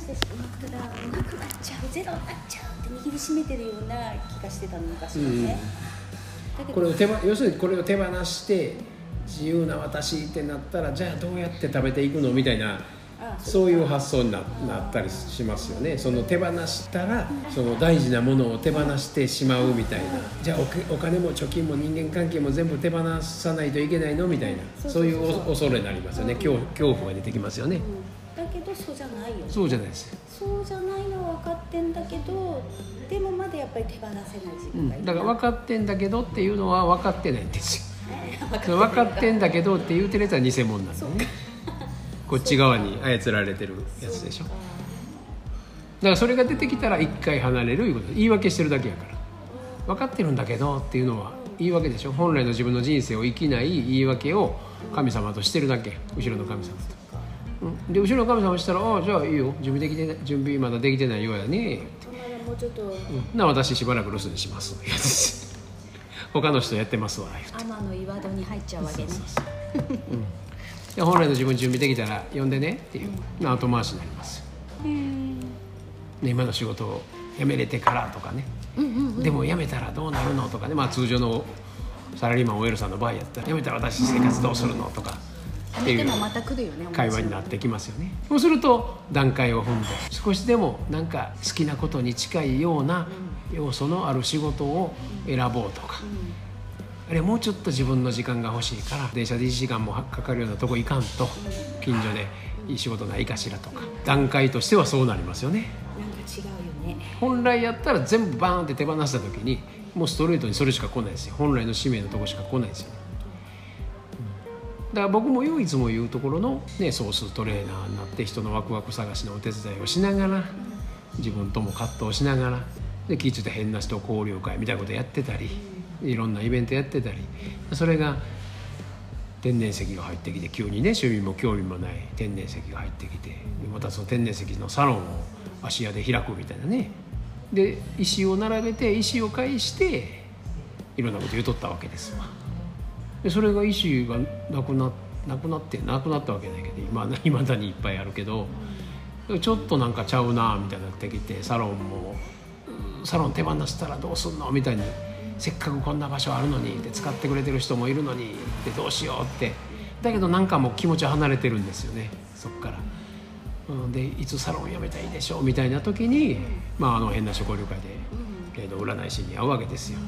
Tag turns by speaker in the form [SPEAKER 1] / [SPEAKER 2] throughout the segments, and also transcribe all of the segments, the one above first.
[SPEAKER 1] 話でしまったらなくなっちゃうゼロになっちゃうって握りしめてるような気がしてたの昔はね、だけど
[SPEAKER 2] これを手ば要するにこれを手放して自由な私ってなったらじゃあどうやって食べていくのみたいな
[SPEAKER 1] あ
[SPEAKER 2] そういう発想にななったりしますよね。その手放したらその大事なものを手放してしまうみたいな。じゃあお金も貯金も人間関係も全部手放さないといけないのみたいな。
[SPEAKER 1] そう
[SPEAKER 2] いう恐れになりますよね。恐恐怖が出てきますよね。
[SPEAKER 1] うんだけどそうじゃないよね。
[SPEAKER 2] そうじゃないです、
[SPEAKER 1] そうじゃないのは分かってんだけどでもまだやっぱり手放せない自
[SPEAKER 2] うん、
[SPEAKER 1] 分がいる。な
[SPEAKER 2] だから分かってんだけどっていうのは分かってないんです。よ分かってんだけどって言うてるやつは偽物なんだよね こっち側に操られてるやつでしょ。だからそれが出てきたら一回離れるいうこと。言い訳してるだけやから。分かってるんだけどっていうのは言い訳でしょ。本来の自分の人生を生きない言い訳を神様としてるだけ。後ろの神様と、うん、で後ろの神様したら「ああじゃあいいよ。準備できて準備まだできてないようやね」
[SPEAKER 1] まだもうちょっと
[SPEAKER 2] うん。な私しばらく留守にします。他の人やってますわ。
[SPEAKER 1] 天の岩戸に入っちゃうわけね。
[SPEAKER 2] で本来の自分準備できたら呼んでね。っていう。の後回しになります。で今の仕事を辞めれてからとかね、でも辞めたらどうなるのとかね、まあ、通常のサラリーマン OL さんの場合やったら辞めたら私生活どうするのとかっていう会話になってきますよね。そうすると段階を踏んで少しでもなんか好きなことに近いような要素のある仕事を選ぼうとか、あるいはもうちょっと自分の時間が欲しいから電車で1時間もかかるようなとこ行かんと近所でいい仕事ないかしらとか。段階としてはそうなりますよね。
[SPEAKER 1] なんか違うよね。
[SPEAKER 2] 本来やったら全部バーンって手放した時にもうストレートにそれしか来ないですよ。本来の使命のとこしか来ないですよだから僕も唯一も言うところの、ね、ソーストレーナーになって人のワクワク探しのお手伝いをしながら自分とも葛藤しながらで気ぃ付いて変な人交流会みたいなことやってたりいろんなイベントやってたりそれが天然石が入ってきて急にね趣味も興味もない天然石が入ってきてでまたその天然石のサロンを芦屋で開くみたいなね。で石を並べて石を返していろんなこと言うとったわけですわ。でそれが石がなくななくなってなくなったわけないけどいま だにいっぱいあるけどちょっとなんかちゃうなみたいになってきてサロンもサロン手放したらどうすんのみたいにせっかくこんな場所あるのにで使ってくれてる人もいるのにでどうしようってだけどなんかもう気持ち離れてるんですよねそっから。でいつサロン辞めたいでしょうみたいな時に、まあ、あの変な書交流会で、えーと占い師に会うわけですよ。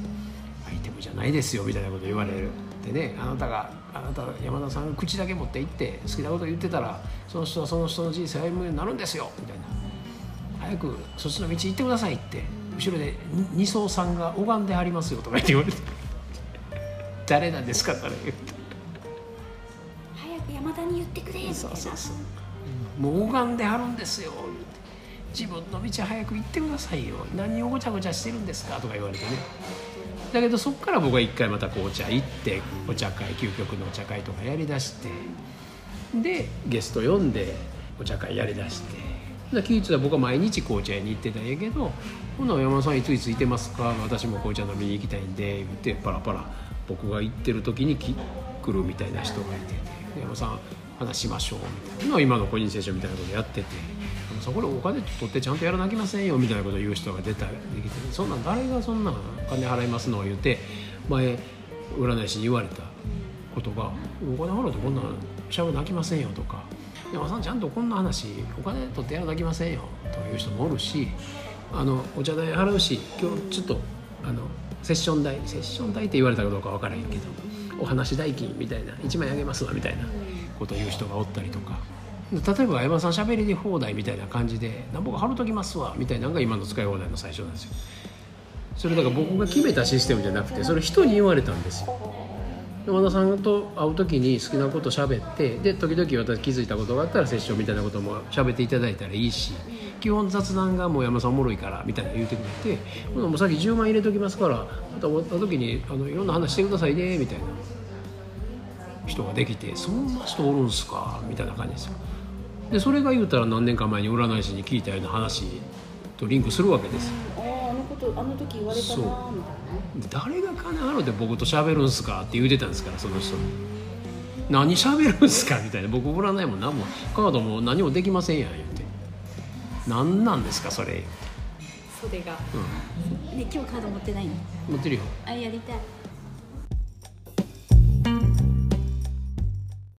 [SPEAKER 2] じゃないですよみたいなこと言われる。でねあなたがあなた山田さんが口だけ持って行って好きなこと言ってたらその人はその人の人生歩むようになるんですよみたいな。早くそっちの道行ってくださいって後ろでに二層さんが拝んではりますよとか言って言われて。誰なんですかそれ言って。
[SPEAKER 1] 早く山田に言ってくれみたいな。
[SPEAKER 2] そうそうそう。もう拝んではるんですよ自分の道早く行ってくださいよ。何をごちゃごちゃしてるんですかとか言われてねだけどそこから僕は一回また紅茶行ってお茶会究極のお茶会とかやりだしてでゲスト呼んでお茶会やりだして。で気ぃ付いたら僕は毎日紅茶屋に行ってたんやけど「ほな山田さんいついついてますか？私も紅茶飲みに行きたいんで」言ってパラパラ。僕が行ってる時にき来るみたいな人がいてて「山田さん話しましょう」みたいな。今の個人聖書みたいなことやってて「山田さんこれお金取ってちゃんとやらなきませんよ」みたいなことを言う人が出たできて「そんなん誰がそんな金払いますのを?」言うて前占い師に言われたことが「お金払うとこんなんしゃべなきませんよ」とか「山さんちゃんとこんな話お金取ってやらなきませんよ」という人もおるしあのお茶代払うし今日ちょっとあのセッション代セッション代って言われたかどうか分からへんけどお話代金みたいな1万円あげますわみたいなことを言う人がおったりとか例えば山田さんしゃべり放題みたいな感じで「なんぼか払うときますわ」みたいなのが今の使い放題の最初なんですよ。それだから僕が決めたシステムじゃなくてそれ人に言われたんですよ。山田さんと会う時に好きなこと喋ってで時々私気づいたことがあったらセッションみたいなことも喋っていただいたらいいし基本雑談がもう山田さんおもろいからみたいな言うてくれてもうさっき10万入れときますからまた終わった時にあのいろんな話してくださいねみたいな人ができてそんな人おるんすかみたいな感じですよ。でそれが言うたら何年か前に占い師に聞いたような話とリンクするわけです。よ
[SPEAKER 1] あああのことあの時言われたな
[SPEAKER 2] そう
[SPEAKER 1] みたいな。ね
[SPEAKER 2] 誰が金払うて僕と喋るんすかって言うてたんですからその人。何喋るんすかみたいな。僕占いも何もカードも何もできませんやん言って。何なんですかそれ、
[SPEAKER 1] 袖が。
[SPEAKER 2] う
[SPEAKER 1] ね今日カード持ってないの？
[SPEAKER 2] ん、持ってるよ。
[SPEAKER 1] あやりたい